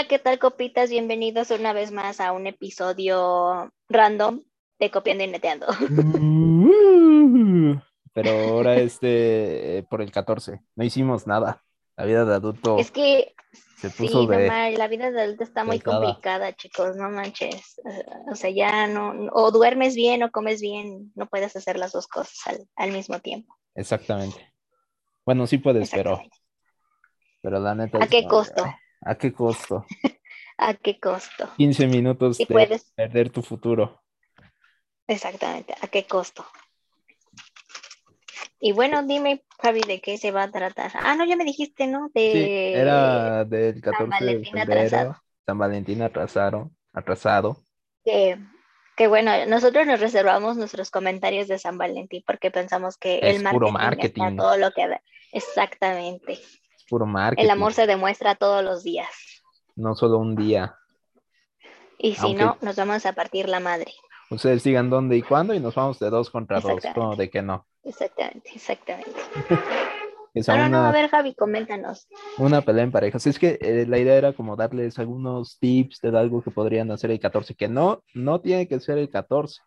Hola, ¿qué tal, copitas? Bienvenidos una vez más a un episodio random de Copiando y Neteando. Uh, Pero ahora este, eh, por el 14, no hicimos nada. La vida de adulto Es que se sí, puso no ma- la vida de adulto está muy complicada, chicos, no manches. O sea, ya no, o duermes bien o comes bien, no puedes hacer las dos cosas al, al mismo tiempo. Exactamente. Bueno, sí puedes, pero, pero la neta ¿A es qué costo? ¿A qué costo? ¿A qué costo? 15 minutos de puedes, perder tu futuro. exactamente, ¿a qué costo? Y bueno, dime, Javi, ¿de qué se va a tratar? Ah, no, ya me dijiste, ¿no? Sí, De era del San 14 de Valentín febrero, atrasado. San Valentín atrasaron, atrasado. que, que bueno, nosotros nos reservamos nuestros comentarios de San Valentín porque pensamos que el Es puro marketing, está marketing. todo lo que. Exactamente. Puro El amor se demuestra todos los días. no solo un día. Y si Aunque- no, nos vamos a partir la madre. Ustedes digan dónde y cuándo y nos vamos de dos contra dos, como de que no. Exactamente, exactamente. No, no, a ver, Javi, coméntanos. una pelea en parejas. Es que eh, la idea era como darles algunos tips de algo que podrían hacer el 14, que no, no tiene que ser el 14.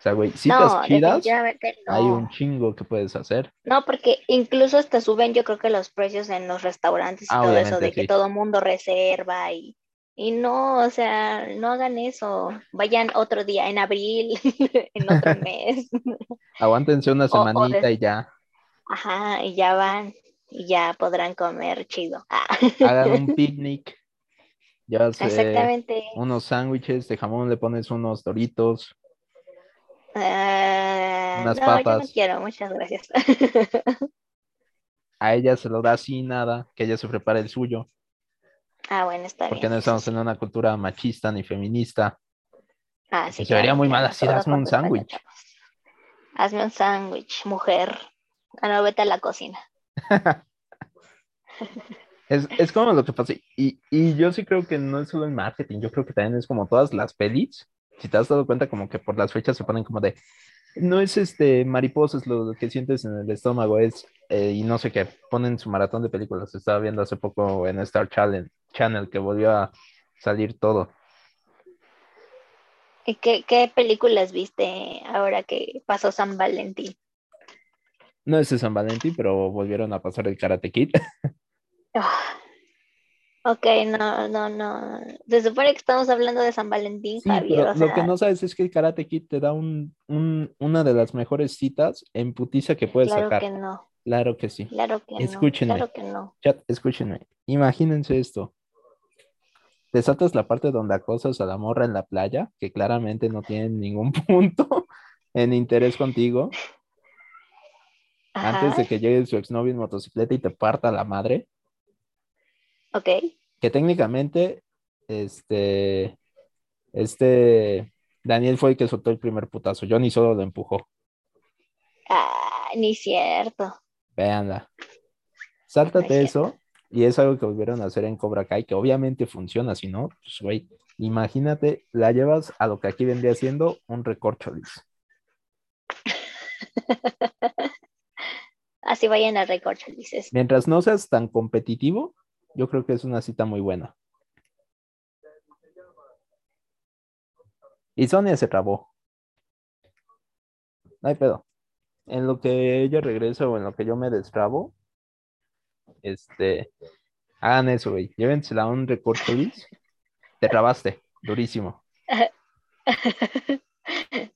O sea, güey, citas no, chidas, definitivamente no. hay un chingo que puedes hacer. No, porque incluso hasta suben, yo creo que los precios en los restaurantes y Ah, todo eso, de que todo mundo reserva y, y no, o sea, no hagan eso. Vayan otro día, en abril, en otro mes. Aguántense una O- o semanita de- y ya. Ajá, y ya van, y ya podrán comer chido. Ah, Hagan un picnic. Llévase exactamente. unos sándwiches de jamón, le pones unos doritos. Ah, unas no, yo no papas. quiero, muchas gracias. A ella se lo da sin nada, que ella se prepare el suyo. Ah, bueno, está Porque bien. no eso estamos en una cultura machista ni feminista. Ah, sí, se vería claro, muy mal claro, así, todo hazme un sándwich. Hazme un sándwich, mujer. Ah, no, vete a la cocina. Es, es como lo que pasa. Y, y yo sí creo que no es solo el marketing, yo creo que también es como todas las pelis. Si te has dado cuenta, como que por las fechas se ponen como de. No es este mariposas lo que sientes en el estómago, es. eh, y no sé qué, ponen su maratón de películas. Estaba viendo hace poco en Star Channel, Channel que volvió a salir todo. ¿Y qué, qué películas viste ahora que pasó San Valentín? No es de San Valentín, pero volvieron a pasar el Karate Kid. Ah, Ok, no, no, no. Se supone que estamos hablando de San Valentín, Sí, Javier. pero o lo que no sabes es que el Karate Kid te da un, un- una de las mejores citas en putiza que puedes claro sacar. que no, Claro que sí. claro que no, Escúchenme. claro que no. Chat, escúchenme. Imagínense esto. Te saltas la parte donde acosas a la morra en la playa, que claramente no tiene ningún punto en interés contigo, antes de que llegue su exnovio en motocicleta y te parta la madre, ok. que técnicamente, este, este, Daniel fue el que soltó el primer putazo. Johnny solo lo empujó. Ah, ni cierto. Véanla. No Sáltate es eso, y es algo que volvieron a hacer en Cobra Kai, que obviamente funciona, si no, pues güey, imagínate, la llevas a lo que aquí vendría siendo un recorcholis. Así vayan a recorcholis. Mientras no seas tan competitivo, yo creo que es una cita muy buena. Y Sonia se trabó. No hay pedo. En lo que ella regresa o en lo que yo me destrabo, este, hagan eso, güey. Llévensela a un recorcholis. Te trabaste, durísimo.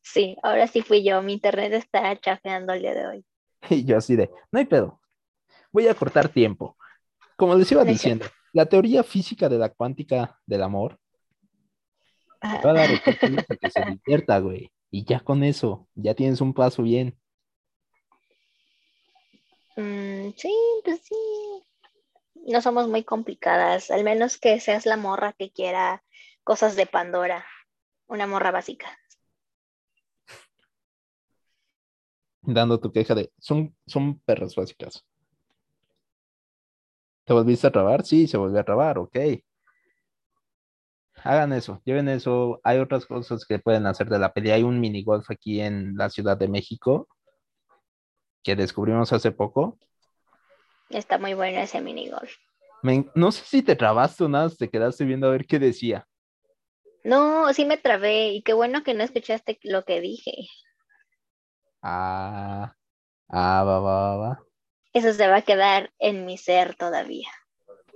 Sí, ahora sí fui yo. Mi internet está chafeando el día de hoy. Y yo así de, no hay pedo. Voy a cortar tiempo. Como les iba diciendo, la teoría física de la cuántica del amor Ajá. va a dar recorcholis a que se divierta, güey. Y ya con eso, ya tienes un paso bien. Mm, sí, pues sí. No somos muy complicadas, al menos que seas la morra que quiera cosas de Pandora, una morra básica. Dando tu queja de, son, son perras básicas. ¿Te volviste a trabar? Sí, se volvió a trabar, ok. Hagan eso, lleven eso. Hay otras cosas que pueden hacer de la peli. Hay un mini golf aquí en la Ciudad de México que descubrimos hace poco. Está muy bueno ese minigolf. Me- no sé si te trabaste o nada, te quedaste viendo a ver qué decía. No, sí me trabé y qué bueno que no escuchaste lo que dije. Ah, ah, va, va, va, va. Eso se va a quedar en mi ser todavía.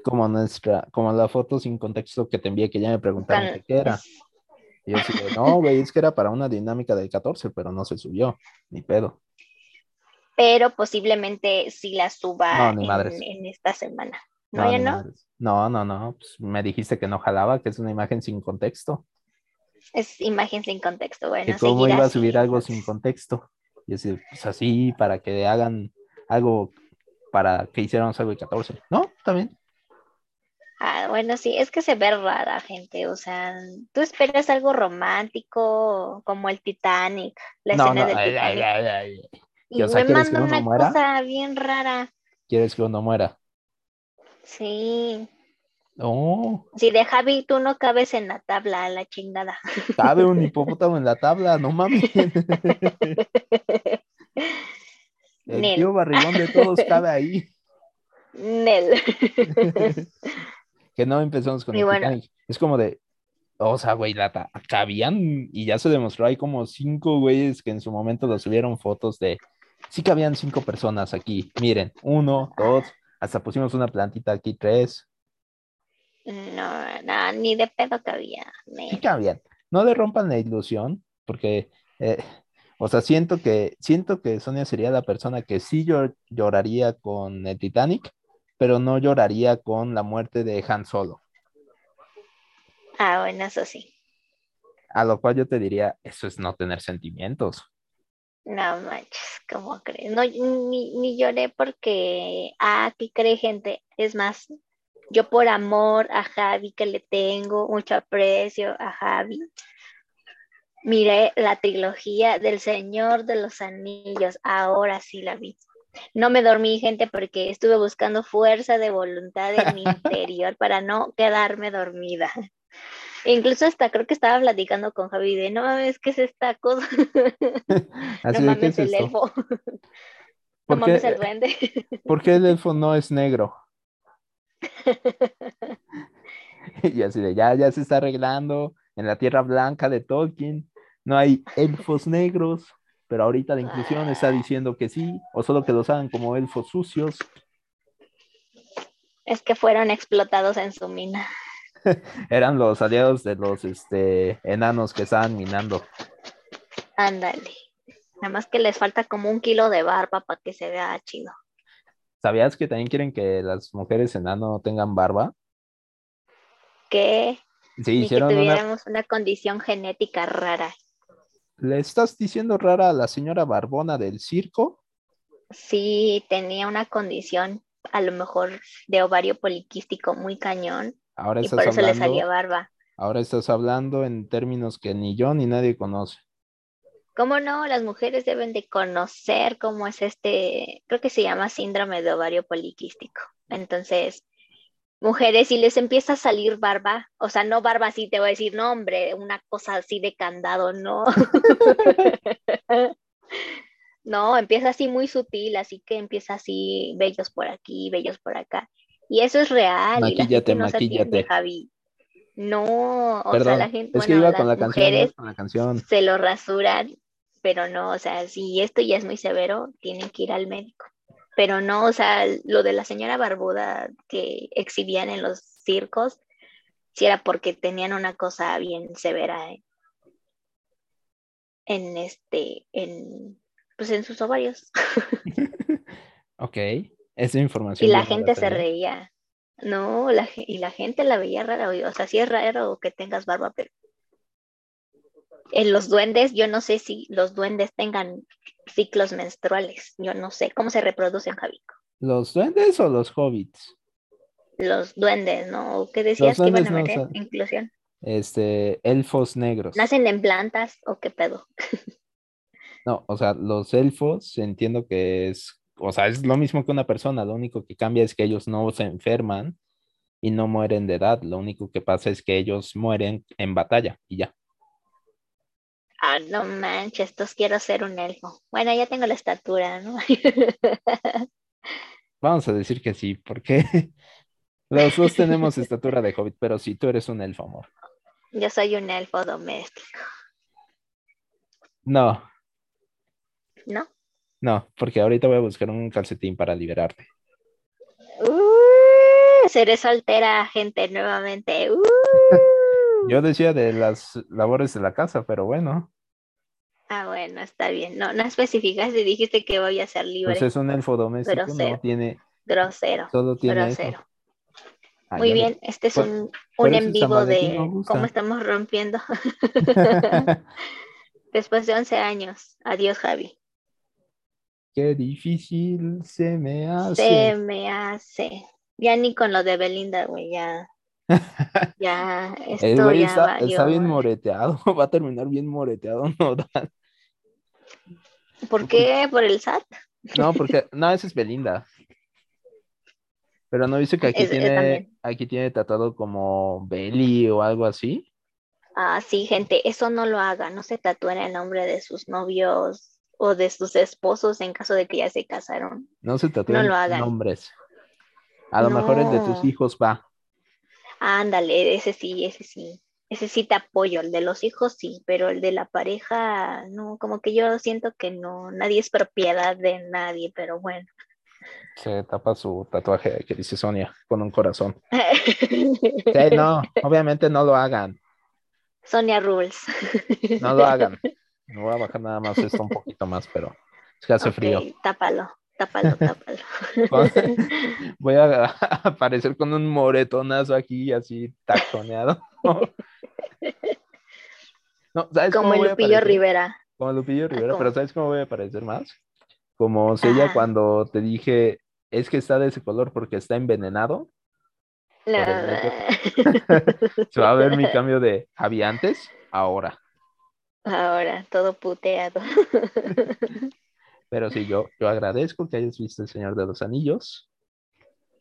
Como nuestra, como la foto sin contexto que te envié, que ya me preguntaron Con- qué era. Y yo de, no, güey, es que era para una dinámica del 14, pero no se subió, ni pedo. Pero posiblemente sí la suba No, en, esta semana. ¿No, No, ya no? madres. No, no, no, pues me dijiste que no jalaba, que es una imagen sin contexto. Es imagen sin contexto. Bueno, que cómo iba a subir algo sin contexto. Y así, pues así, para que hagan algo, para que hiciéramos algo el 14. ¿No? También. Ah, bueno, sí, es que se ve rara, gente. O sea, tú esperas algo romántico como el Titanic, la No, escena no, del ay, ay, Titanic. ay, ay. Y o sea, me ¿quieres que manda uno una muera? cosa bien rara. ¿Quieres que uno muera? Sí. No, Si de Javi tú no cabes en la tabla, la chingada. cabe un hipopótamo en la tabla, no mames. El Nel. tío barrigón de todos cabe ahí. Nel. Que no empezamos con Y el bueno. Titanic. Es como de, o sea, güey, la ta- cabían y ya se demostró, hay como cinco güeyes que en su momento los subieron fotos de, sí cabían cinco personas aquí, miren, uno, dos, hasta pusimos una plantita aquí, tres, No, no, ni de pedo cabía. Nel. sí cabían. No le rompan la ilusión, porque, eh, o sea, siento que, siento que Sonia sería la persona que sí llor- lloraría con el Titanic, pero no lloraría con la muerte de Han Solo. Ah, bueno, eso sí. A lo cual yo te diría, eso es no tener sentimientos. No manches, ¿cómo crees? No, ni, ni lloré porque, ah, aquí cree gente. Es más, yo por amor a Javi, que le tengo mucho aprecio a Javi, miré la trilogía del Señor de los Anillos. Ahora sí la vi. No me dormí, gente, porque estuve buscando fuerza de voluntad en mi interior para no quedarme dormida. Incluso hasta creo que estaba platicando con Javi de, no mames, ¿qué es esta cosa? Así no de, ¿qué mames es el elfo. No ¿Por mames qué, el duende. por qué el elfo no es negro? Y así de, ya, ya se está arreglando en la Tierra Blanca de Tolkien. No hay elfos negros, pero ahorita la inclusión está diciendo que sí, o solo que los hagan como elfos sucios. Es que fueron explotados en su mina. Eran los aliados de los este, enanos que estaban minando. Ándale. Nada más que les falta como un kilo de barba para que se vea chido. ¿Sabías que también quieren que las mujeres enano tengan barba? Que Sí, ni que una... tuviéramos una condición genética rara. ¿Le estás diciendo rara a la señora Barbona del circo? Sí, tenía una condición a lo mejor de ovario poliquístico muy cañón Ahora y estás por eso le hablando... salía barba. Ahora estás hablando en términos que ni yo ni nadie conoce. ¿Cómo no? Las mujeres deben de conocer cómo es este, creo que se llama síndrome de ovario poliquístico. Entonces, mujeres, si les empieza a salir barba, o sea, no barba así, te voy a decir, no, hombre, una cosa así de candado, no. no, empieza así muy sutil, así que empieza así, bellos por aquí, bellos por acá. Y eso es real, y la Maquíllate, gente no maquíllate. Javi. No, o sea, la gente, es que bueno, iba con la las mujeres iba con la canción. se lo rasuran, pero no, o sea, si esto ya es muy severo, tienen que ir al médico. Pero no, o sea, lo de la señora barbuda que exhibían en los circos, si era porque tenían una cosa bien severa en, en este, en, pues en sus ovarios. Ok, esa Y información. la yo no gente se reía. No, la, y la gente la veía rara, o sea, sí es raro que tengas barba, pero en los duendes, yo no sé si los duendes tengan ciclos menstruales, yo no sé cómo se reproducen, Javico. ¿Los duendes o los hobbits? Los duendes, ¿no? ¿Qué decías que iban a duendes no meter? son- Inclusión. Este, elfos negros. ¿Nacen en plantas o qué pedo? No, o sea, los elfos entiendo que es, o sea, es lo mismo que una persona, lo único que cambia es que ellos no se enferman y no mueren de edad, lo único que pasa es que ellos mueren en batalla y ya. Ah, no manches, estos quiero ser un elfo. Bueno, ya tengo la estatura, ¿no? Vamos a decir que sí, porque Los dos tenemos estatura de hobbit, pero sí, tú eres un elfo, amor. Yo soy un elfo doméstico, No, ¿no? no, porque ahorita voy a buscar un calcetín para liberarte. Uh, seré soltera, gente, nuevamente. Uh. Yo decía de las labores de la casa, pero bueno, Ah, bueno, está bien. No, no especificaste, dijiste que voy a ser libre. pues es un elfo doméstico, Grosero. no tiene, Grosero. solo tiene. Grosero. Ah, Muy bien, este es un, un en vivo de cómo estamos rompiendo después de 11 años. Adiós, Javi. Qué difícil se me hace. Se me hace. Ya ni con lo de Belinda, güey, ya. Ya, El güey ya está, está bien moreteado, va a terminar bien moreteado, no, ¿Por qué? ¿Por el SAT? no, porque, no, esa es Belinda. Pero no dice que aquí Es- es tiene, aquí tiene tatuado como Belly o algo así. Ah, sí, gente, eso no lo hagan. No se tatúen el nombre de sus novios o de sus esposos en caso de que ya se casaron. No se tatúen No lo hagan. nombres. A lo mejor el de tus hijos va. Ándale, ese sí, ese sí. Ese sí te apoyo, el de los hijos sí, pero el de la pareja, no, como que yo siento que no, nadie es propiedad de nadie, pero bueno. Se tapa su tatuaje que dice Sonia con un corazón. Sí, no, obviamente no lo hagan. Sonia Rules. No lo hagan. Me voy a bajar nada más esto un poquito más, pero es que hace Ok, frío. tápalo, tápalo, tápalo. Voy a aparecer con un moretonazo aquí, así taconeado. No, ¿sabes Como cómo el Lupillo? Rivera. Como Lupillo Rivera, ¿cómo? pero ¿sabes cómo voy a aparecer más? Como Sella Ajá. cuando te dije, es que está de ese color porque está envenenado. La- Se va a ver mi cambio de Javi antes, ahora. Ahora, todo puteado. Pero sí, yo, yo agradezco que hayas visto El Señor de los Anillos.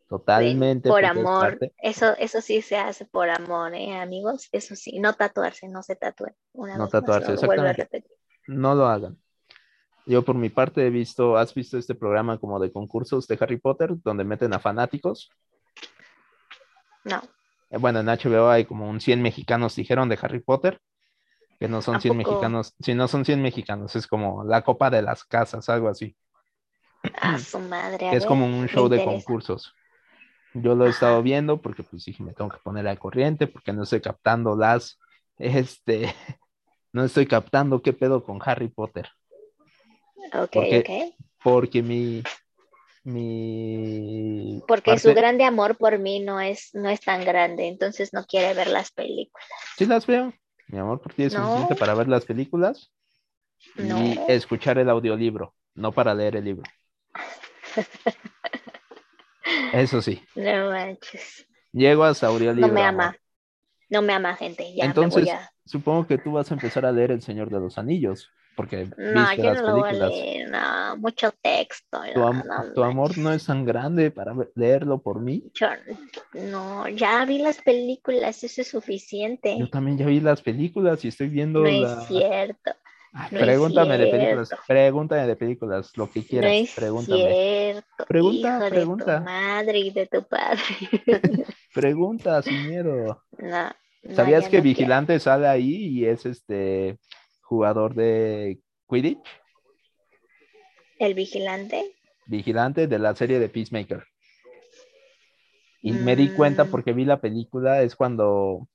Totalmente. por amor. Eso, eso sí se hace por amor, ¿eh, amigos? Eso sí, no tatuarse, no se tatúen. No más, tatuarse, exactamente. No lo hagan. Yo por mi parte he visto, ¿has visto este programa como de concursos de Harry Potter donde meten a fanáticos? No, Eh, Bueno, en HBO hay como un 100 mexicanos dijeron de Harry Potter, que no son ¿A 100 poco? mexicanos, si no son 100 mexicanos, es como la copa de las casas, algo así, a su madre. a es ver, como un show de concursos. Yo lo he estado viendo porque pues dije, me tengo que poner al corriente porque no estoy captando las, este, no estoy captando qué pedo con Harry Potter. Ok, Porque- ok. porque mi mi Porque su grande amor por mí no es, no es tan grande, entonces no quiere ver las películas. sí las veo mi amor por ti es No. suficiente para ver las películas y escuchar el audiolibro no para leer el libro eso sí No manches. llego hasta audiolibro No me amor. ama. No me ama, gente. Ya entonces me voy a... supongo que tú vas a empezar a leer El Señor de los Anillos porque No, viste yo las no lo voy a películas leer. No, mucho texto. tu, no, am- no tu amor no es tan grande para leerlo por mí Yo- no, ya vi las películas, eso es suficiente. yo también ya vi las películas y estoy viendo No la es cierto, Ay, no pregúntame de películas, pregúntame de películas, lo que no quieras, es pregúntame. cierto. Pregunta, Hijo de pregunta. tu madre y de tu padre. Pregunta sin miedo. no, no, ¿Sabías que no quiero. Vigilante sale ahí y es este jugador de Quidditch? El vigilante. Vigilante de la serie de Peacemaker. Y me di cuenta Mm. porque vi la película, es cuando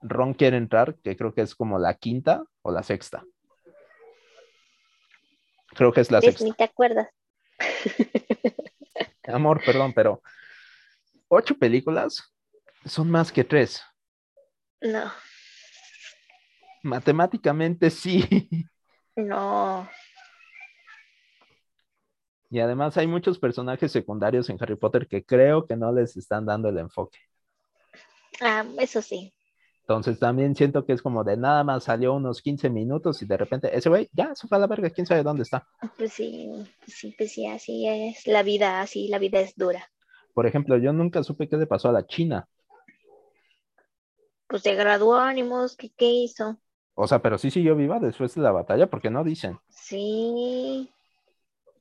Ron quiere entrar, que creo que es como la quinta o la sexta. Creo que es la ¿Ves? sexta. Ni te acuerdas. Amor, perdón, pero ocho películas son más que tres. No, Matemáticamente sí. no. Y además hay muchos personajes secundarios en Harry Potter que creo que no les están dando el enfoque. Ah, eso sí. Entonces también siento que es como de nada más salió unos 15 minutos y de repente ese güey ya se fue a la verga, quién sabe dónde está. Pues sí, pues sí, pues sí, así es la vida, así la vida es dura. Por ejemplo, yo nunca supe qué le pasó a la China. Pues se graduó, ánimos, ¿qué, qué hizo? O sea, pero sí siguió viva después de la batalla porque no dicen. Sí,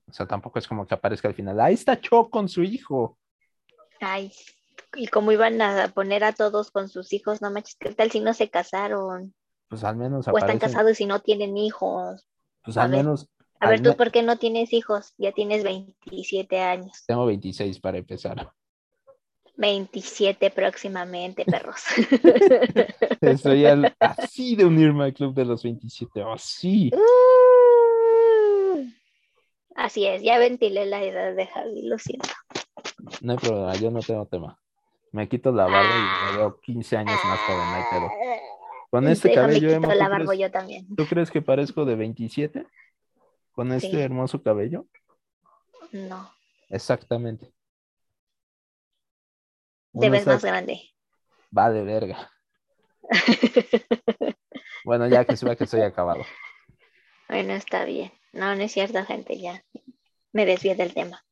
O sea, tampoco es como que aparezca al final. Ahí está Cho con su hijo. ay, y como iban a poner a todos con sus hijos, no manches, ¿qué tal si no se casaron? Pues al menos O están aparecen. casados y no tienen hijos. Pues a al ver. menos. A al ver, ¿tú por qué no tienes hijos? Ya tienes 27 años. Tengo 26 para empezar. 27 próximamente, perros. Estoy al- así de unirme al club de los 27. Así. Uh, Así es, ya ventilé la edad de Javi, lo siento. No hay problema, yo no tengo tema. Me quito la barba y me veo 15 años más joven, hay pedo. Con este Déjame cabello, quito Emma, la ¿tú barba crees, yo también. tú crees que parezco de 27? Con este Sí. hermoso cabello. No, Exactamente. Te ves más grande. Va de verga. Bueno, ya que se vea que estoy acabado. Bueno, está bien. No, no es cierto, gente, ya. Me desvié del tema.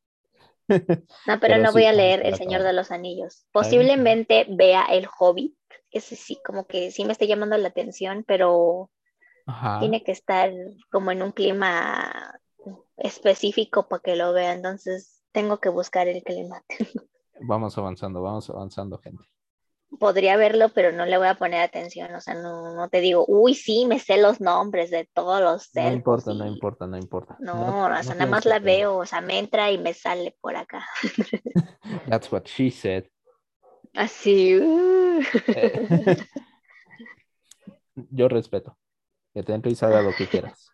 No, pero, Pero no sí, voy a leer El Señor de los Anillos. Posiblemente vea El Hobbit. Ese sí, como que sí me está llamando la atención, pero Ajá. tiene que estar como en un clima específico para que lo vea. Entonces tengo que buscar el clima. Vamos avanzando, vamos avanzando, gente. Podría verlo, pero no le voy a poner atención. O sea, no, no te digo, uy, sí, me sé los nombres de todos los No importa, no importa, no importa. No, No- o sea, nada más la veo, o sea, me entra y me sale por acá. That's what she said. Así. uh. Yo respeto. Que te entre y salga lo que quieras.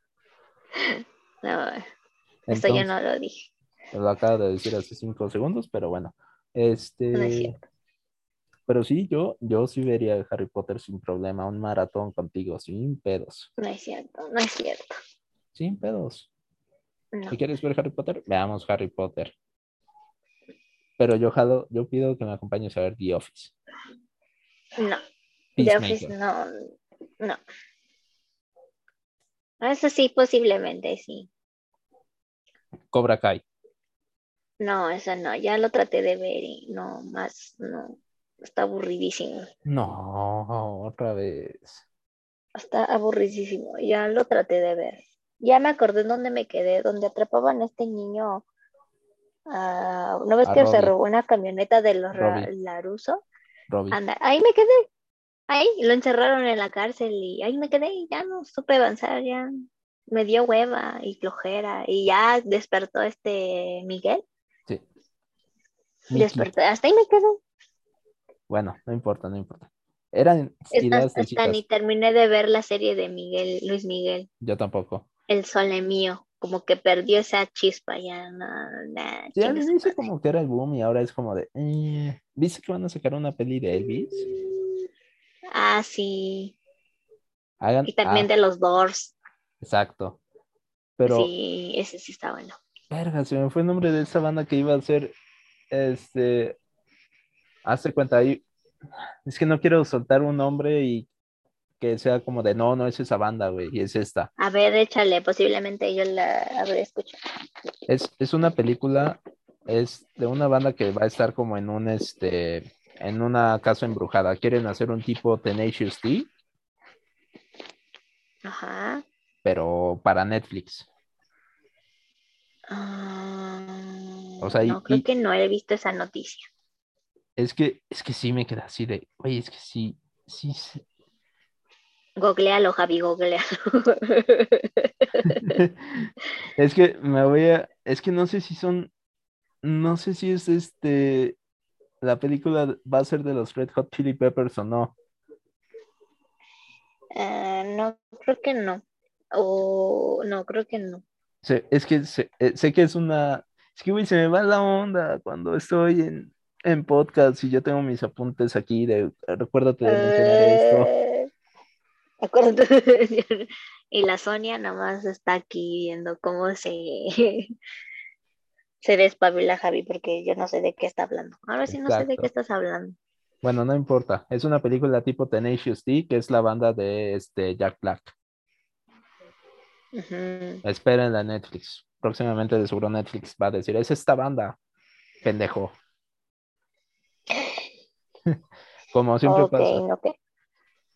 No, esto yo Entonces, no lo dije. lo acabo de decir hace cinco segundos, pero bueno. No es Este, cierto. pero sí, yo, yo sí vería Harry Potter sin problema, un maratón contigo, sin pedos. No es cierto, no es cierto. Sin pedos. No. ¿Si quieres ver Harry Potter? Veamos Harry Potter. Pero yo jalo, yo pido que me acompañes a ver The Office. No. The Office no. No. Eso sí, posiblemente sí. Cobra Kai. No, eso no. Ya lo traté de ver y no, más, no. Está aburridísimo. No, otra vez. Está aburridísimo. Ya lo traté de ver. Ya me acordé en dónde me quedé, donde atrapaban a este niño. ah, ¿No ves A que se robó una camioneta de los Robbie. Laruso? Robbie. Anda, ahí me quedé. Ahí lo encerraron en la cárcel y ahí me quedé y ya no supe avanzar, ya me dio hueva y flojera y ya despertó este Miguel. Despertó, hasta ahí me quedé. Bueno, no importa, no importa. Eran ideas Hasta, ni terminé de ver la serie de Miguel, Luis Miguel, Yo tampoco. El Sole Mío, como que perdió esa chispa ya, no, nah, Sí, madre. como que era el boom y ahora es como de... eh, ¿Viste que van a sacar una peli de Elvis? Ah, sí, Hagan... y también ah, de los Doors, Exacto. Pero, sí, ese sí está bueno. verga, se me fue el nombre de esa banda que iba a ser, este... Hazte cuenta ahí... Es que no quiero soltar un nombre y que sea como de, no, no es esa banda, güey, y es esta. A ver, échale, posiblemente yo la habré escuchado. Es, es una película, es de una banda que va a estar como en un, este, en una casa embrujada. Quieren hacer un tipo Tenacious D, Ajá. pero para Netflix. Ah, O sea, y- no, creo y- que no he visto esa noticia. Es que, es que sí me queda así de, oye, es que sí, sí, sí. Googlealo, Javi, googlealo. es que me voy a, es que no sé si son, no sé si es este, la película va a ser de los Red Hot Chili Peppers o no. Ah, no, creo que no. O no, creo que no. Es que sé, eh, sé que es una, es que güey, se me va la onda cuando estoy en, en podcast y yo tengo mis apuntes aquí de, recuérdate de mencionar esto. Eh, acuérdate de mencionar. Y la Sonia nada más está aquí viendo cómo se, se despabila Javi, porque yo no sé de qué está hablando. Ahora sí no sé de qué estás hablando. Bueno, no importa, es una película tipo Tenacious D, que es la banda de este Jack Black. Ujú. Esperen la Netflix. Próximamente de seguro Netflix va a decir, es esta banda, pendejo. Como siempre pasa. ok.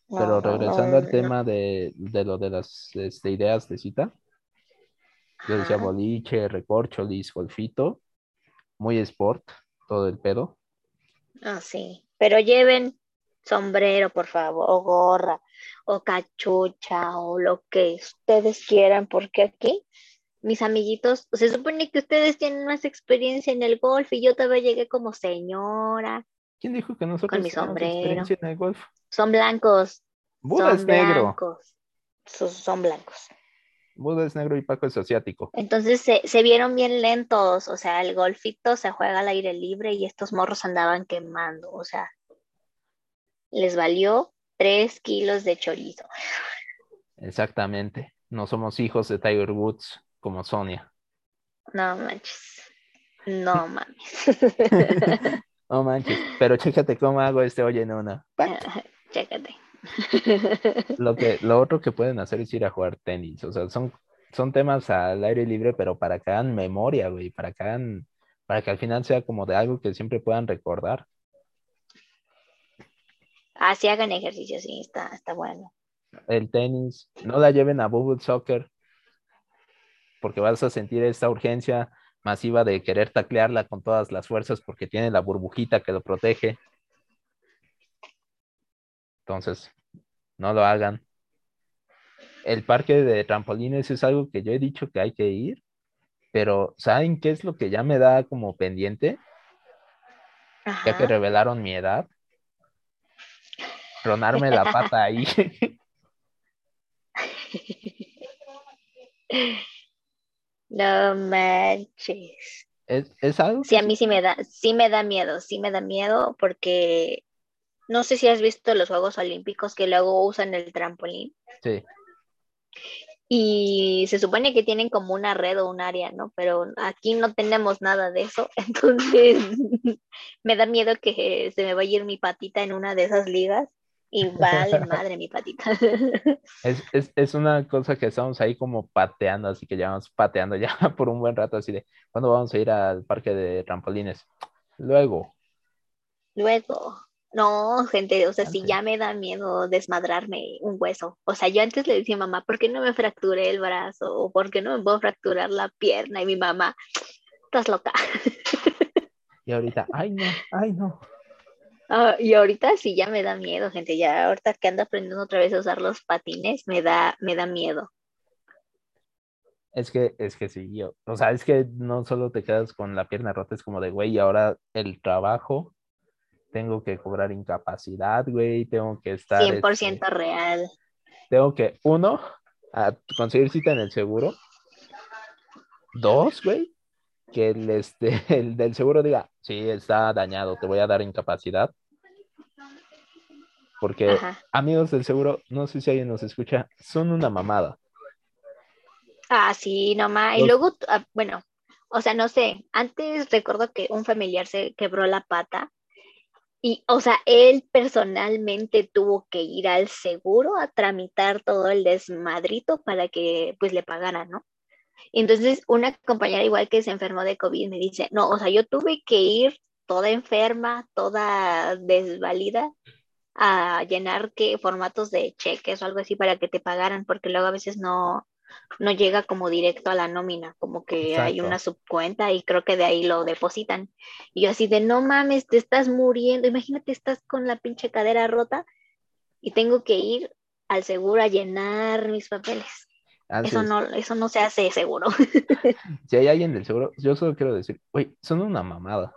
No, Pero regresando no, al tema de, de lo de las este, ideas de cita, yo decía boliche, recorcholis, golfito, muy sport, todo el pedo. Ah, sí, pero lleven sombrero, por favor, o gorra, o cachucha, o lo que ustedes quieran, porque aquí mis amiguitos, se supone que ustedes tienen más experiencia en el golf y yo todavía llegué como señora. ¿Quién dijo que nosotros Con mi sombrero. experiencia en el golf? Son blancos. Buda son es negro. blancos. Son, son blancos. Buda es negro y Paco es asiático. Entonces se, se vieron bien lentos, o sea, el golfito se juega al aire libre y estos morros andaban quemando, o sea, les valió tres kilos de chorizo. Exactamente. No somos hijos de Tiger Woods como Sonia. No manches. No mames. No manches. Pero chécate cómo hago este hoy en una. Chécate. Lo, que, lo otro que pueden hacer es ir a jugar tenis. O sea, son, son temas al aire libre, pero para que hagan memoria, güey. Para que hagan, para que al final sea como de algo que siempre puedan recordar. Así hagan ejercicio, sí, está, está bueno. El tenis, no la lleven a Bubble Soccer, porque vas a sentir esta urgencia masiva de querer taclearla con todas las fuerzas porque tiene la burbujita que lo protege. Entonces, no lo hagan. El parque de trampolines es algo que yo he dicho que hay que ir, pero ¿saben qué es lo que ya me da como pendiente? Ya que revelaron mi edad. Tronarme la pata ahí. No manches. es, es algo Sí, a mí sí me da, sí me da miedo, sí me da miedo porque no sé si has visto los Juegos Olímpicos que luego usan el trampolín sí. y se supone que tienen como una red o un área, ¿no? Pero aquí no tenemos nada de eso, entonces me da miedo que se me vaya a ir mi patita en una de esas ligas y vale madre mi patita. Es, es, es una cosa que estamos ahí como pateando, así que llevamos pateando ya por un buen rato, así de, ¿cuándo vamos a ir al parque de trampolines? Luego, Luego, no, gente, o sea, si ya me da miedo desmadrarme un hueso. O sea, yo antes le decía a mamá, ¿por qué no me fracturé el brazo? ¿O por qué no me puedo fracturar la pierna? Y mi mamá, estás loca. y ahorita, ay no, ay no. Ah, y ahorita sí ya me da miedo, gente. Ya ahorita que ando aprendiendo otra vez a usar los patines, me da, me da miedo. Es que, es que sí, yo, o sea, es que no solo te quedas con la pierna rota, es como de, güey, ahora el trabajo, tengo que cobrar incapacidad, güey, tengo que estar, 100% este, real. tengo que, uno, a conseguir cita en el seguro. Dos, güey, que el, este, el del seguro diga, sí, está dañado, te voy a dar incapacidad. Porque Ajá. amigos del seguro, no sé si alguien nos escucha, son una mamada. Ah, sí, nomás. Y Los- luego, ah, bueno, o sea, no sé, antes recuerdo que un familiar se quebró la pata y, o sea, él personalmente tuvo que ir al seguro a tramitar todo el desmadrito para que, pues, le pagaran, ¿no? Entonces, una compañera igual que se enfermó de COVID me dice, no, o sea, yo tuve que ir toda enferma, toda desvalida a llenar que formatos de cheques o algo así para que te pagaran, porque luego a veces no, no llega como directo a la nómina, como que hay una subcuenta y creo que de ahí lo depositan. Y yo así de, no mames, te estás muriendo, imagínate, estás con la pinche cadera rota y tengo que ir al seguro a llenar mis papeles. Así Eso es. no, eso no se hace seguro. Si hay alguien del seguro, yo solo quiero decir, güey, son una mamada.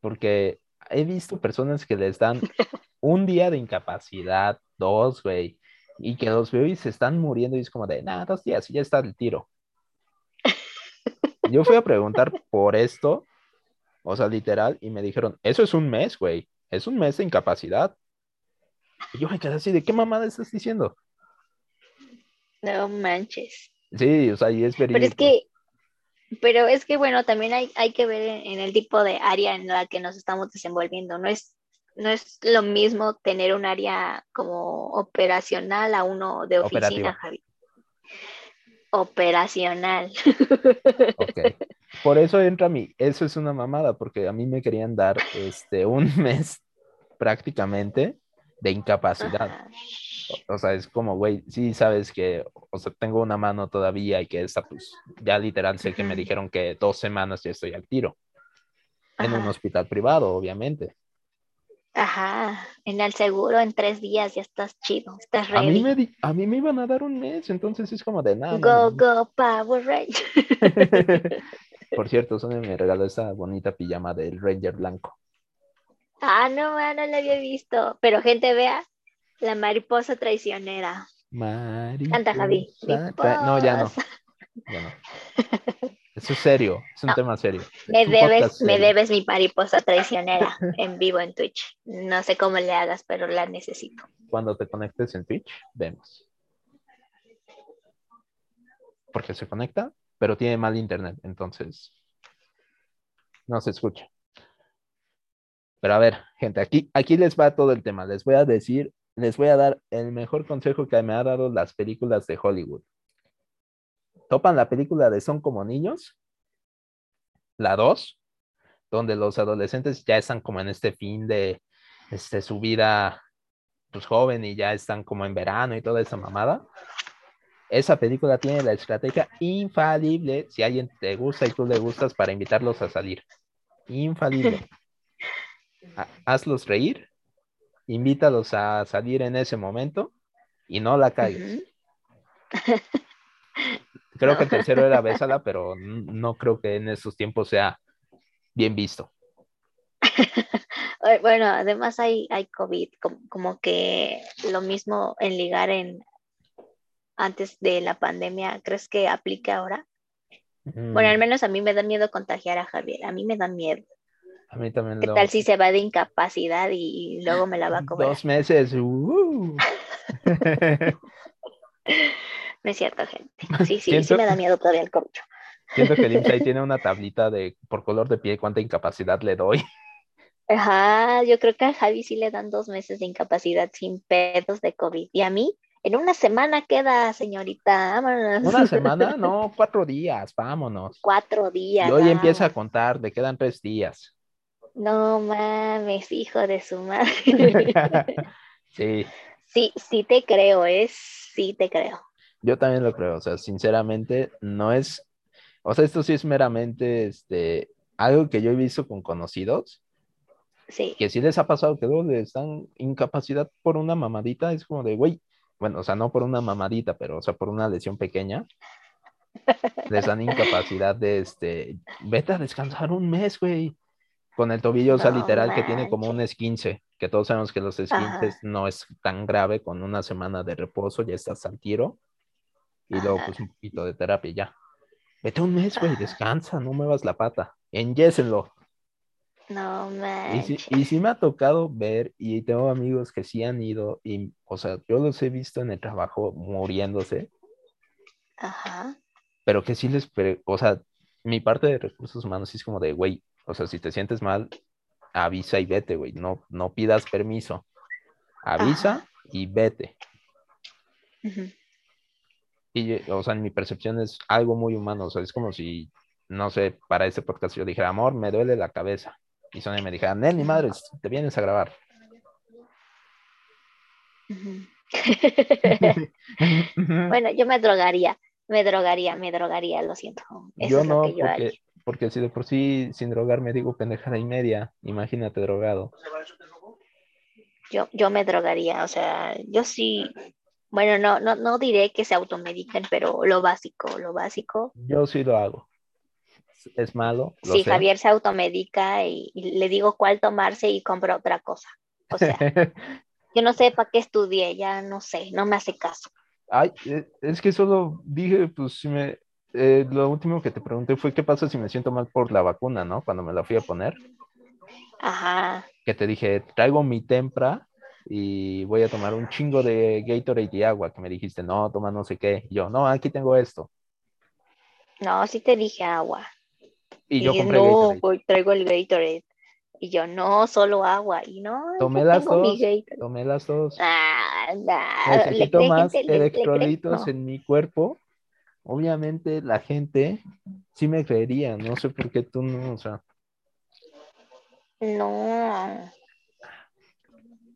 Porque he visto personas que les dan un día de incapacidad, dos, güey, y que los veo y se están muriendo y es como de, nada, dos días y ya está el tiro. Yo fui a preguntar por esto, o sea, literal, y me dijeron, eso es un mes, güey, es un mes de incapacidad. Y yo me quedé así, ¿de qué mamada estás diciendo? No manches. Sí, o sea, y es verídico. Pero es que, pero es que bueno, también hay, hay que ver en, en el tipo de área en la que nos estamos desenvolviendo. No es, no es lo mismo tener un área como operacional a uno de oficina, Operativa. Javi. Operacional. Ok. Por eso entra a mí, eso es una mamada, porque a mí me querían dar este un mes prácticamente de incapacidad. Ajá. O sea, es como, güey, sí sabes que, o sea, tengo una mano todavía y que esta, pues, ya literal sé que me dijeron que dos semanas ya estoy al tiro. En un hospital privado, obviamente. Ajá, en el seguro en tres días ya estás chido, estás A mí, ready. me di- a mí me iban a dar un mes, entonces es como de nada. Go, go, Power Ranger. Por cierto, Sonia me regaló esta bonita pijama del Ranger blanco. Ah, no, no la había visto. Pero gente, vea, la mariposa traicionera. Canta, Javi. Mariposa No, ya no. Mariposa. ya no. Eso es serio, es un No. tema serio. Me debes, podcast me serio. debes mi mariposa traicionera en vivo en Twitch. No sé cómo le hagas, pero la necesito. Cuando te conectes en Twitch, vemos. Porque se conecta, pero tiene mal internet, entonces no se escucha. Pero a ver, gente, aquí, aquí les va todo el tema. Les voy a decir, les voy a dar el mejor consejo que me ha dado las películas de Hollywood. Topan la película de Son como niños, la 2, donde los adolescentes ya están como en este fin de este, su vida pues joven y ya están como en verano y toda esa mamada. Esa película tiene la estrategia infalible si alguien te gusta y tú le gustas para invitarlos a salir. Infalible. Ha- Hazlos reír, invítalos a salir en ese momento y no la cagues. Ujú. Creo No. que el tercero era Bésala, pero no creo que en estos tiempos sea bien visto. Bueno, además hay, hay COVID, como, como que lo mismo en ligar en antes de la pandemia, ¿crees que aplique ahora? Bueno, al Mm, menos a mí me da miedo contagiar a Javier, a mí me da miedo. A mí también ¿Qué lo- tal si se va de incapacidad y, y luego me la va a cobrar? Dos meses. uh. No es cierto, gente. Sí, sí, sí me da miedo todavía el COVID. Siento que el IMSS ahí tiene una tablita de por color de piel cuánta incapacidad le doy. Ajá, yo creo que a Javi sí le dan dos meses de incapacidad sin pedos de COVID. Y a mí, en una semana queda, señorita, vámonos. Una semana, no, cuatro días, vámonos. Cuatro días. Y hoy empieza a contar, le quedan tres días. No mames, hijo de su madre. Sí, Sí, sí te creo, es, sí te creo. yo también lo creo, o sea, sinceramente, no es, o sea, esto sí es meramente, este, algo que yo he visto con conocidos, Sí. que sí les ha pasado que luego les dan incapacidad por una mamadita, es como de, güey, bueno, o sea, no por una mamadita, pero, o sea, por una lesión pequeña, les dan incapacidad de, este, vete a descansar un mes, güey, con el tobillo, o sea, No literal, que tiene como un esquince, que todos sabemos que los esquinces no es tan grave, con una semana de reposo ya estás al tiro, y luego, Ajá. pues, un poquito de terapia y ya. Vete un mes, güey, Ajá. descansa, no muevas la pata, enyésenlo. No Y manches. sí, y sí me ha tocado ver, y tengo amigos que sí han ido, y, o sea, yo los he visto en el trabajo muriéndose, Ajá. pero que sí les, o sea, mi parte de recursos humanos sí es como de, güey, o sea, si te sientes mal, avisa y vete, güey, no, no pidas permiso, avisa Ajá. y vete. Y, o sea, en mi percepción es algo muy humano, o sea, es como si, no sé, para este podcast yo dijera, amor, me duele la cabeza, y Sonia me dijera, Nel, ni madre, te vienes a grabar. Bueno, yo me drogaría, me drogaría, me drogaría, lo siento. Eso Yo lo no, que yo haría. Porque, si de por sí sin drogarme digo pendejada y media, imagínate drogado. Yo, yo me drogaría, o sea, yo sí, bueno, no, no, no diré que se automediquen, pero lo básico, lo básico. Yo sí lo hago. Es- malo, lo Si sé. Javier se automedica y, y le digo cuál tomarse y compra otra cosa. O sea, yo no sé para qué estudié, ya no sé, no me hace caso. Ay, eh, es que solo dije, pues si me, eh, lo último que te pregunté fue qué pasa si me siento mal por la vacuna, ¿no? Cuando me la fui a poner, Ajá, que te dije, traigo mi tempra y voy a tomar un chingo de Gatorade y agua, que me dijiste, no, toma no sé qué. Y yo, no, aquí tengo esto. no, sí te dije agua. Y yo compré no, Gatorade. voy, traigo el Gatorade. Y yo, no, solo agua. Y no, Tomé las dos. Tomé las dos. Ah, nah, Necesito más electrolitos no. en mi cuerpo. Obviamente la gente sí me creería, no sé por qué tú no, o sea, No,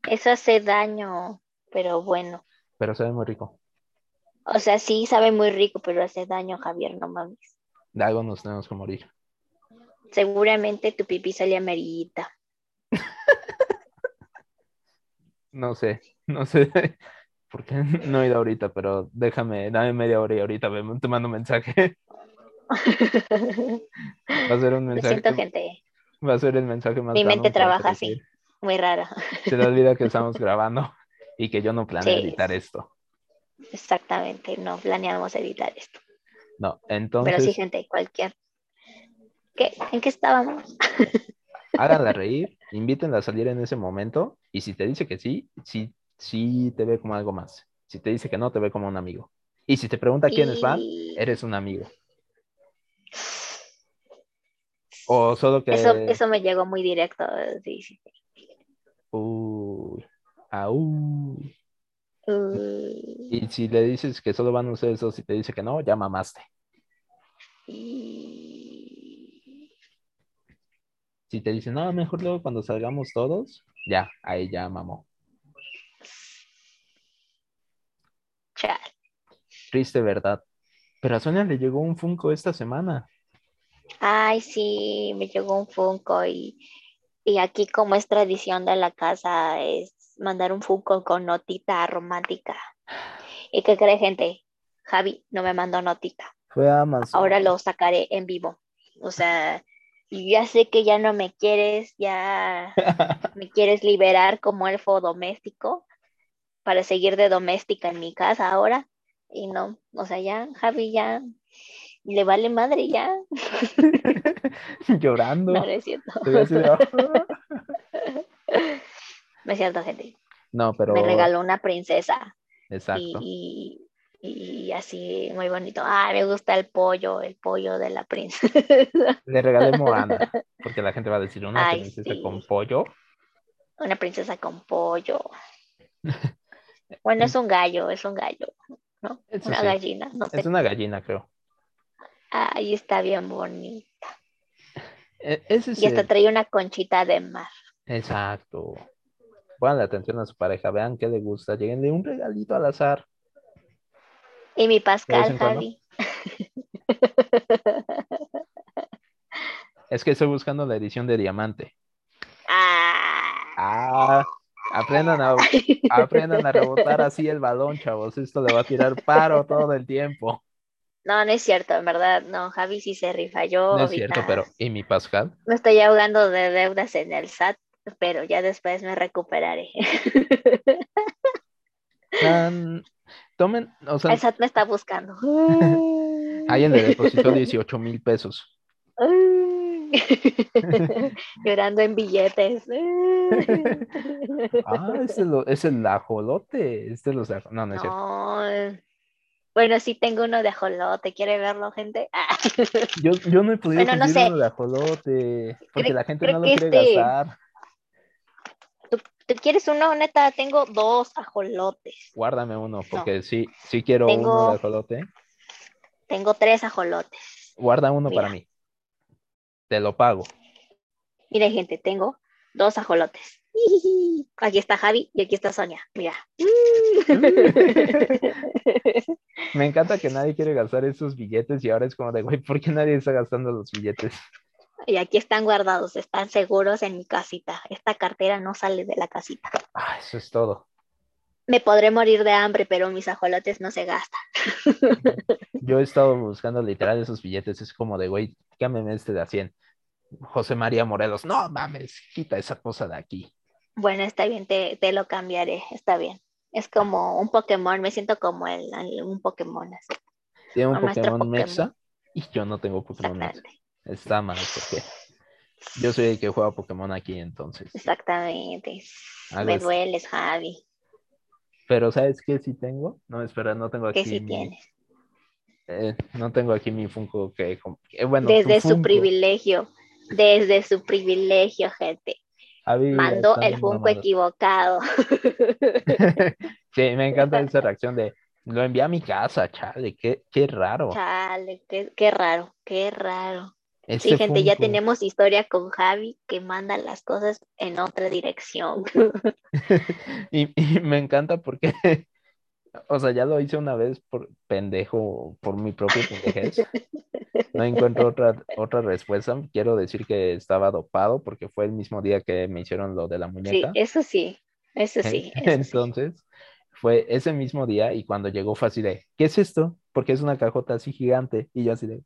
eso hace daño, pero bueno. pero sabe muy rico. O sea, sí sabe muy rico, pero hace daño, Javier, no mames. De algo nos tenemos que morir. Seguramente tu pipí sale amarillita. No sé, no sé por qué no he ido ahorita, pero déjame, dame media hora y ahorita te mando un mensaje. Va a ser un Lo mensaje. siento, gente. Va a ser el mensaje más Mi mente trabaja así. Muy raro. Se le olvida que estamos grabando y que yo no planeo Sí. editar esto. Exactamente. No planeamos editar esto. No, Pero entonces sí, gente, cualquier. ¿Qué? ¿En qué estábamos? háganla reír, invítenla a salir en ese momento y si te dice que sí, sí, sí te ve como algo más. Si te dice que no, te ve como un amigo. Y si te pregunta quién es fan, Y- eres un amigo. O solo que... Eso, eso me llegó muy directo. Sí, sí. Uy. Uy, Y si le dices que solo van ustedes dos y te dice que no, ya mamaste. y- Si te dice, no, mejor luego cuando salgamos todos, ya, ahí ya mamó. Chale. Triste verdad. Pero a Sonia le llegó un Funko esta semana. Ay, sí, me llegó un Funko y, y aquí como es tradición de la casa es mandar un Funko con notita romántica. ¿Y qué cree gente? Javi no me mandó notita. Fue a Amazon. Ahora lo sacaré en vivo. O sea, ya sé que ya no me quieres, ya me quieres liberar como elfo doméstico para seguir de doméstica en mi casa ahora. Y no, o sea, ya Javi ya le vale madre ya. Llorando. No, no es cierto. No es cierto, gente. No, pero. Me regaló una princesa Exacto. y, y, y así muy bonito. Ah, me gusta el pollo, el pollo de la princesa. Le regalé Moana. Porque la gente va a decir una Ay, princesa sí. con pollo. Una princesa con pollo. Bueno, es un gallo, es un gallo, ¿no? Eso Una sí. gallina, no sé. Es una gallina, creo. Ahí está bien bonita. E- Ese Y hasta el- trae una conchita de mar. Exacto. Pongan atención a su pareja, vean qué le gusta. Lleguenle un regalito al azar. Y mi Pascal. Javi. Es que estoy buscando la edición de diamante. Ah. Ah, aprendan a, aprendan a rebotar así el balón, chavos. Esto le va a tirar paro todo el tiempo. No, no es cierto, en verdad, no, Javi sí se rifa. Yo No es ahorita cierto, pero ¿y mi Pascal? me estoy ahogando de deudas en el SAT, pero ya después me recuperaré. Tomen, o sea, El SAT me está buscando. alguien le depositó 18 mil pesos. Llorando en billetes. Ah, es el, es el ajolote. Este los aj- No, no es cierto. Bueno, sí tengo uno de ajolote. ¿Quiere verlo, gente? Ah. Yo, yo no he podido Bueno, no sé. uno de ajolote. Porque la gente no lo quiere este- gastar. ¿Tú, tú quieres uno? Neta, tengo dos ajolotes. Guárdame uno, porque sí, sí quiero Tengo- uno de ajolote. Tengo tres ajolotes. Guarda uno para mí. Te lo pago. Mira, gente, tengo dos ajolotes. Aquí está Javi y aquí está Sonia. Mira. Me encanta que nadie quiere gastar esos billetes y ahora es como de, güey, ¿por qué nadie está gastando los billetes? Y aquí están guardados, están seguros en mi casita. Esta cartera no sale de la casita. Ah, eso es todo. Me podré morir de hambre, pero mis ajolotes no se gastan. Yo he estado buscando literal esos billetes. Es como de, güey, cámbiame este de a 100. José María Morelos, no mames, quita esa cosa de aquí. Bueno, está bien, te, te lo cambiaré, está bien. Es como un Pokémon, me siento como el, un Pokémon así. Tiene un nuestro Pokémon. Mexa y yo no tengo Pokémon Mexa. Está mal, porque yo soy el que juega Pokémon aquí, entonces. exactamente. Algo Me es- dueles, Javi. Pero ¿sabes qué sí tengo? No, espera, no tengo aquí Que sí mi- tienes. eh, no tengo aquí mi Funko que... eh, bueno, Desde su privilegio, desde su privilegio, gente. Mandó el Funko equivocado. sí, me encanta esa reacción de lo envié a mi casa, chale, qué, qué raro. Chale, qué, qué raro, qué raro. Sí, gente, ya tenemos historia con Javi que manda las cosas en otra dirección. Y, y me encanta porque, o sea, ya lo hice una vez por pendejo, por mi propio pendejez. No encuentro otra, otra respuesta. Quiero decir que estaba dopado porque fue el mismo día que me hicieron lo de la Sí, muñeca. eso sí, Eso sí. eso sí. Entonces, fue ese mismo día y cuando llegó fue así de, ¿qué es esto? Porque es una cajota así gigante y yo así de,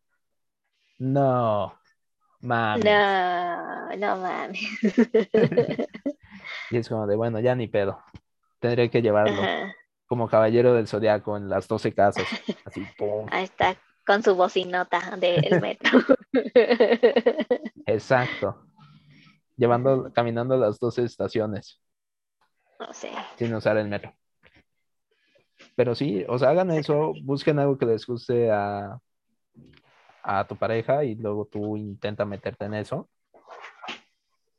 no, mami. No, no mames. Y es como de, bueno, ya ni pedo. Tendré que llevarlo Ajá. como caballero del zodiaco en las 12 casas. Así, pum. Ahí está, con su bocinota del metro. Exacto. Llevando, caminando las 12 estaciones No sé. sin usar el metro. Pero sí, o sea, hagan eso, busquen algo que les guste a, a tu pareja y luego tú intenta meterte en eso.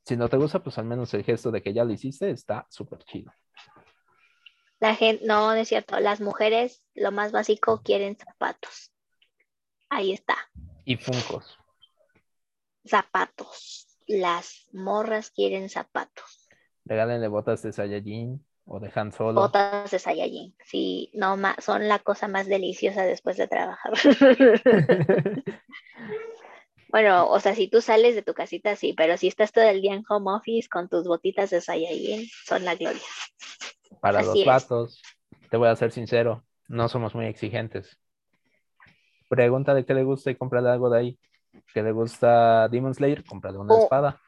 Si no te gusta, pues al menos el gesto de que ya lo hiciste está súper chido. La gente, no, no es cierto. Las mujeres, lo más básico, quieren zapatos. Ahí está. Y funcos. Zapatos. Las morras quieren zapatos. Regálenle botas de Saiyajin o de Han Solo. Botas de Saiyajin. Sí, no ma- son la cosa más deliciosa después de trabajar. Bueno, o sea, si tú sales de tu casita, sí, pero si estás todo el día en home office con tus botitas de Saiyajin, son la gloria. Para Así los es. vatos, te voy a ser sincero, no somos muy exigentes. Pregúntale qué le gusta y cómprale algo de ahí. ¿Qué le gusta Demon Slayer? Cómprale una Oh. espada.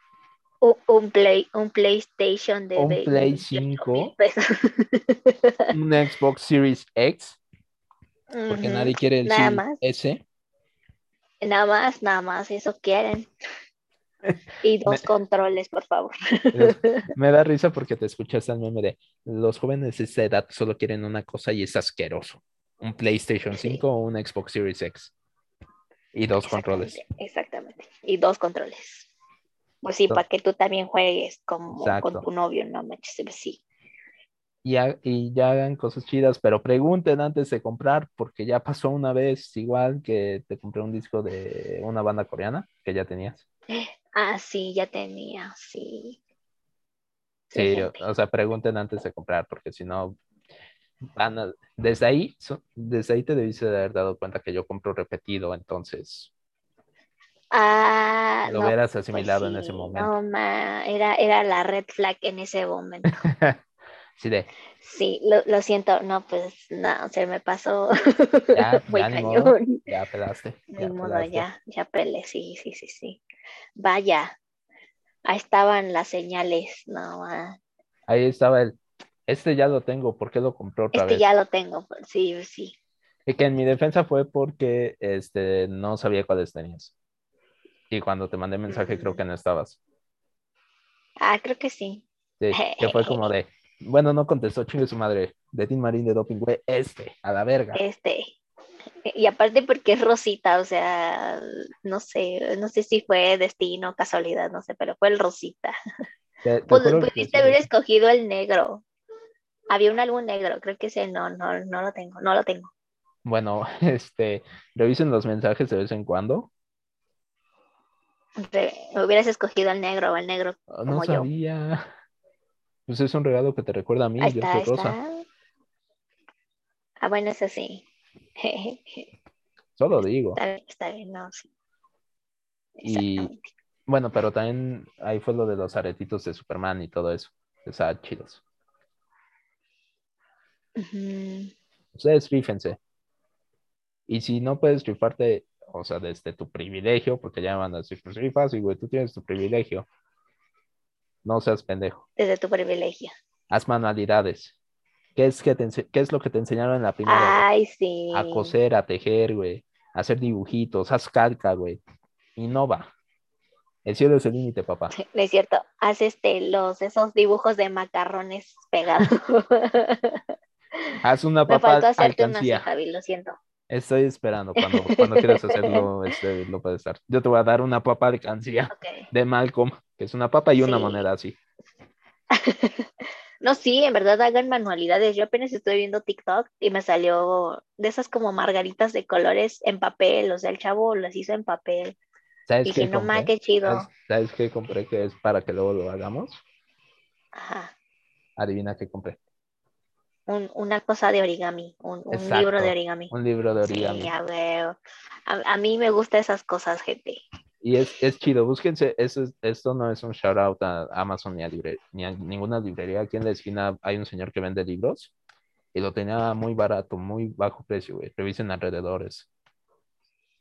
Un, un play, un PlayStation de Un de Play 18 5. mil pesos. Un Xbox Series X, porque nadie quiere el Nada más. S. Nada más, nada más, eso quieren. Y dos controles, por favor. Me da risa porque te escuchas el meme de los jóvenes de esa edad solo quieren una cosa y es asqueroso. Un PlayStation Sí. 5 o un Xbox Series X. Y dos controles. Exactamente. Y dos controles. Pues sí, para que tú también juegues como Exacto. con tu novio, no manches, sí. y, ha- y ya hagan cosas chidas, pero pregunten antes de comprar, porque ya pasó una vez, igual que te compré un disco de una banda coreana que ya tenías. Ah, sí, ya tenía, sí. Sí, gente. o, o sea, pregunten antes de comprar, porque si no, van a- desde ahí, so- desde ahí te debiste de haber dado cuenta que yo compro repetido, entonces Ah, lo no, hubieras pues asimilado en ese momento. no, ma, era, era la red flag en ese momento. Sí, de, Sí, lo, lo siento, no, pues no, se me pasó Ya, modo. cañón. ya pelaste. Ya modo, pelaste. ya, ya pele, sí, sí, sí, sí. Vaya, ahí estaban las señales, no, ma, Ahí estaba el, este ya lo tengo, ¿por qué lo compró otra este vez? ya lo tengo, sí, sí. Y que en mi defensa fue porque este, no sabía cuáles tenías. Y cuando te mandé mensaje creo que no estabas. Ah, creo que sí. Sí, que fue como de, bueno, no contestó, chingue su madre, de Team Marín de Doping, güey, este, a la verga. Este, y aparte porque es Rosita, o sea, no sé, no sé si fue destino, casualidad, no sé, pero fue el Rosita. Te- te Pues, pudiste sí. haber escogido el negro. Había un álbum negro, creo que ese no, no, no lo tengo, no lo tengo. Bueno, este, revisen los mensajes de vez en cuando. Re- hubieras escogido el negro o el negro Ah, No como yo. sabía. Pues es un regalo que te recuerda a mí, Ahí yo está, soy rosa. está. Ah, bueno, eso sí. Solo digo. Está bien, está bien, no, sí. Y bueno, pero también ahí fue lo de los aretitos de Superman y todo eso. Estaban chidos. Ujú. Ustedes rífense. Y si no puedes rifarte, o sea, desde tu privilegio, porque ya me van a decir, pues rifas y güey, tú tienes tu privilegio. No seas pendejo. Desde tu privilegio. Haz manualidades. ¿Qué es, que te ense- qué es lo que te enseñaron en la primaria? güey? Ay, sí. A coser, a tejer, güey. A hacer dibujitos, haz calca, güey. Innova. El cielo es el límite, papá. No es cierto, haz este, los, esos dibujos de macarrones pegados. Haz una Me papa faltó hacerte una alcancía. Javi, lo siento. Estoy esperando. Cuando, cuando quieras hacerlo, este, lo puedes dar. Yo te voy a dar una papa alcancía Ok. de Malcolm, que es una papa y una moneda así. No, sí, en verdad hagan manualidades. Yo apenas estoy viendo TikTok y me salió de esas como margaritas de colores en papel. O sea, el chavo las hizo en papel. ¿Sabes Dije, qué no ma, compré? qué chido. ¿Sabes, sabes qué compré que es para que luego lo hagamos? Ajá. Adivina qué compré. Un- una cosa de origami, un, un Exacto, libro de origami. Un libro de Sí, origami. ya veo. A, a mí me gustan esas cosas, gente. Y es, es chido, búsquense, eso es- esto no es un shout out a Amazon ni a, libre- ni a ninguna librería. Aquí en la esquina hay un señor que vende libros y lo tenía muy barato, muy bajo precio, güey. Revisen alrededores.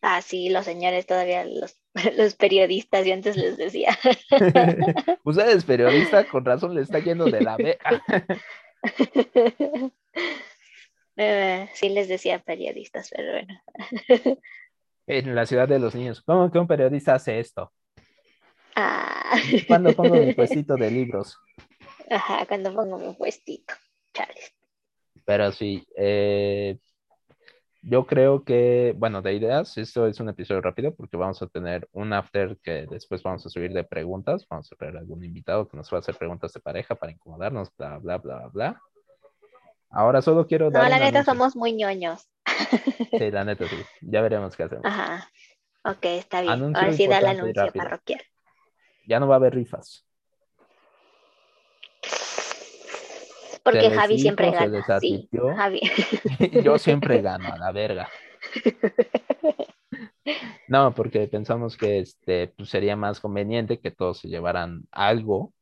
Ah, sí, los señores todavía, los, los periodistas, yo antes les decía. Usted es periodista, con razón le está yendo de la beca. Eh, sí les decía periodistas, pero bueno. En la ciudad de los niños. ¿Cómo que un periodista hace esto? Ah. ¿Cuándo pongo mi puestito de libros? Ajá, cuando pongo mi puestito. Chales. Pero sí, eh, yo creo que, bueno, de ideas, esto es un episodio rápido porque vamos a tener un after que después vamos a subir de preguntas. Vamos a traer algún invitado que nos va a hacer preguntas de pareja para incomodarnos, bla, bla, bla, bla. Ahora solo quiero dar No, la neta anuncio. somos muy ñoños. Sí, la neta sí. Ya veremos qué hacemos. Ajá. Ok, está bien. Anuncio Ahora sí da el anuncio parroquial. Ya no va a haber rifas. Porque Javi siempre gana. Sí. Javi. Yo siempre gano a la verga. No, porque pensamos que este pues, sería más conveniente que todos se llevaran algo,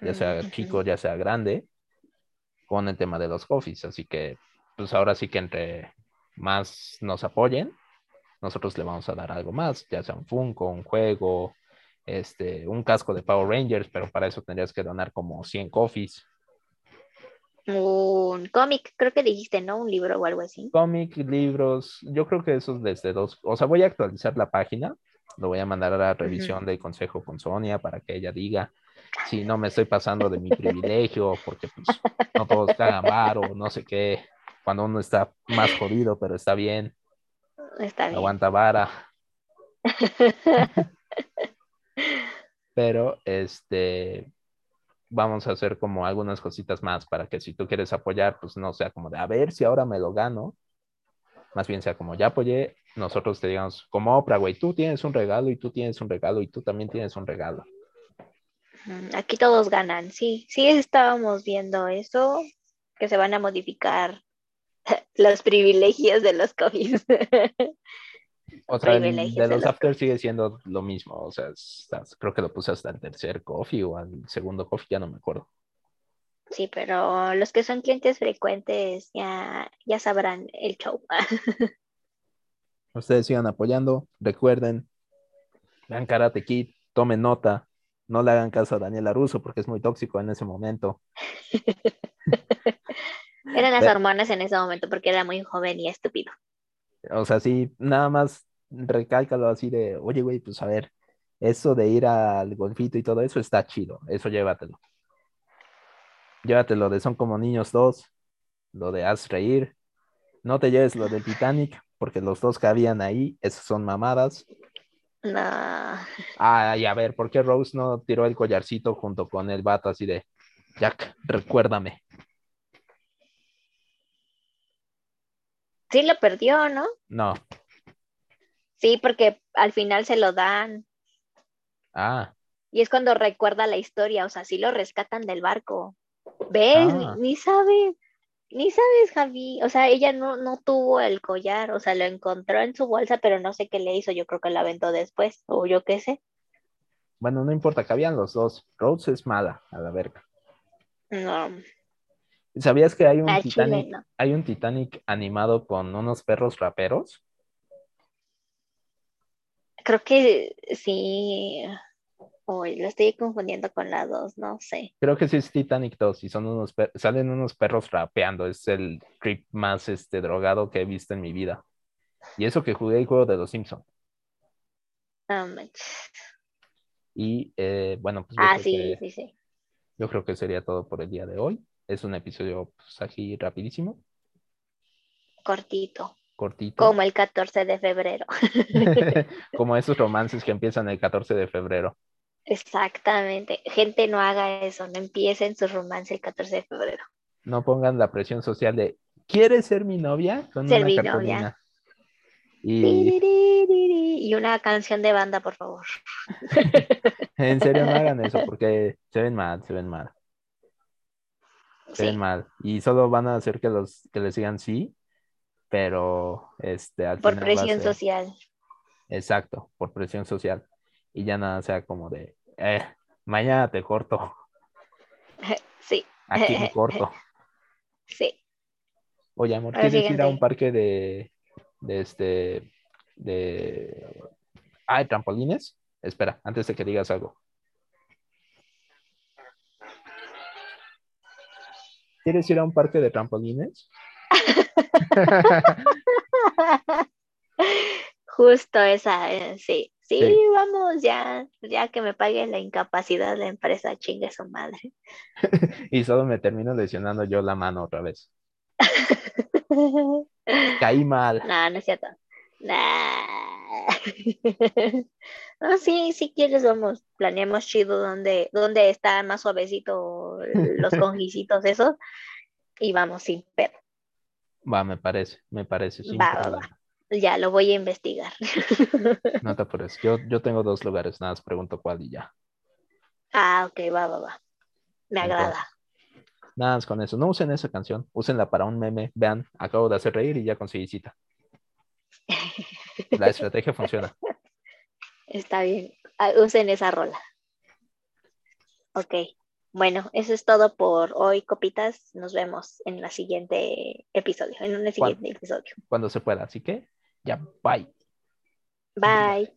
ya sea chico, ya sea grande, con el tema de los coffees. Así que, pues ahora sí que entre más nos apoyen, nosotros le vamos a dar algo más, ya sea un Funko, un juego, este, un casco de Power Rangers, pero para eso tendrías que donar como 100 coffees. Un cómic, creo que dijiste, ¿no? Un libro o algo así. cómic, libros, yo creo que esos desde dos, o sea, voy a actualizar la página, lo voy a mandar a la revisión del consejo con Sonia para que ella diga si no me estoy pasando de mi privilegio, porque pues no todos cagan varo, no sé qué, cuando uno está más jodido, pero está bien, Está bien. aguanta vara. Pero este vamos a hacer como algunas cositas más para que si tú quieres apoyar, pues no sea como de a ver si ahora me lo gano. Más bien sea como ya apoyé, nosotros te digamos, como Oprah, güey, tú tienes un regalo y tú tienes un regalo y tú también tienes un regalo. Aquí todos ganan, sí, sí estábamos viendo eso, que se van a modificar los privilegios de los COVID. O sea, el de los after sigue siendo lo mismo. O sea, estás- creo que lo puse hasta el tercer coffee o al segundo coffee, ya no me acuerdo. Sí, pero los que son clientes frecuentes ya, ya sabrán el show. Ustedes sigan apoyando, recuerden, vean Karate Kid, tomen nota, no le hagan caso a Daniel Aruso porque es muy tóxico en ese momento. Eran las hormonas en ese momento porque era muy joven y estúpido. O sea, sí, nada más recálcalo así de, oye, güey, pues a ver, eso de ir al golfito y todo eso está chido, eso llévatelo. Llévatelo de Son como niños dos, lo de Haz reír. No te lleves lo del Titanic, porque los dos cabían ahí, esas son mamadas. No, Ay, a ver, ¿por qué Rose no tiró el collarcito junto con el vato así de, Jack, recuérdame? Sí lo perdió, ¿no? No. Sí, porque al final se lo dan Ah, y es cuando recuerda la historia, o sea, sí lo rescatan del barco. ¿Ves? Ah. Ni, ni sabe, ni sabes, Javi. O sea, ella no, no tuvo el collar, o sea, lo encontró en su bolsa, pero no sé qué le hizo, yo creo que la aventó después, o yo qué sé. bueno, no importa, cabían los dos. Rose es mala, a la verga. No, ¿Sabías que hay un chile Titanic, no. hay un Titanic animado con unos perros raperos? Creo que sí. Uy, lo estoy confundiendo con la dos, no sé. Creo que sí es Titanic 2 y son unos salen unos perros rapeando. Es el trip más este drogado que he visto en mi vida. Y eso que jugué el juego de los Simpsons. Manches. Y eh, bueno, pues Ah, sí, que, sí, sí. yo creo que sería todo por el día de hoy. Es un episodio pues, aquí rapidísimo, Cortito. cortito. Como el 14 de febrero. Como esos romances que empiezan el 14 de febrero. Exactamente. Gente, no haga eso, no empiecen su romance el 14 de febrero. No pongan la presión social de ¿quieres ser mi novia? Con Ser una mi novia. Y Y una canción de banda, por favor. en serio no hagan eso porque se ven mal, se ven mal, se ven Sí, mal. Y solo van a hacer que los que les digan sí, pero este al por final presión ser- social. Exacto, por presión social. Y ya nada sea como de, eh, mañana te corto. Sí. Aquí me corto. Sí. Oye, amor, ¿quieres ir a un parque de, de este, de, ah, de trampolines? Espera, antes de que digas algo. ¿Quieres ir a un parque de trampolines? Justo esa, eh, sí. sí. Sí. vamos, ya, ya que me pague la incapacidad la empresa, chingue su madre. Y solo me termino lesionando yo la mano otra vez. Caí mal. No, no es cierto. Nah. No, sí, si quieres, vamos, planeamos chido donde, donde está más suavecito los conjicitos esos y vamos sin pedo. Va, me parece, me parece. sin Va, va, problema. Ya lo voy a investigar. No te apures. Yo, yo tengo dos lugares, nada más pregunto cuál y ya. Ah, ok, va, va, va. Me agrada. Nada más con eso. No usen esa canción, úsenla para un meme. Vean, acabo de hacer reír y ya conseguí cita. La estrategia funciona. Está bien. Ah, Usen esa rola. Ok. Bueno, eso es todo por hoy, copitas. Nos vemos en la siguiente episodio, en un siguiente episodio. Cuando se pueda. Así que, ya, bye. Bye.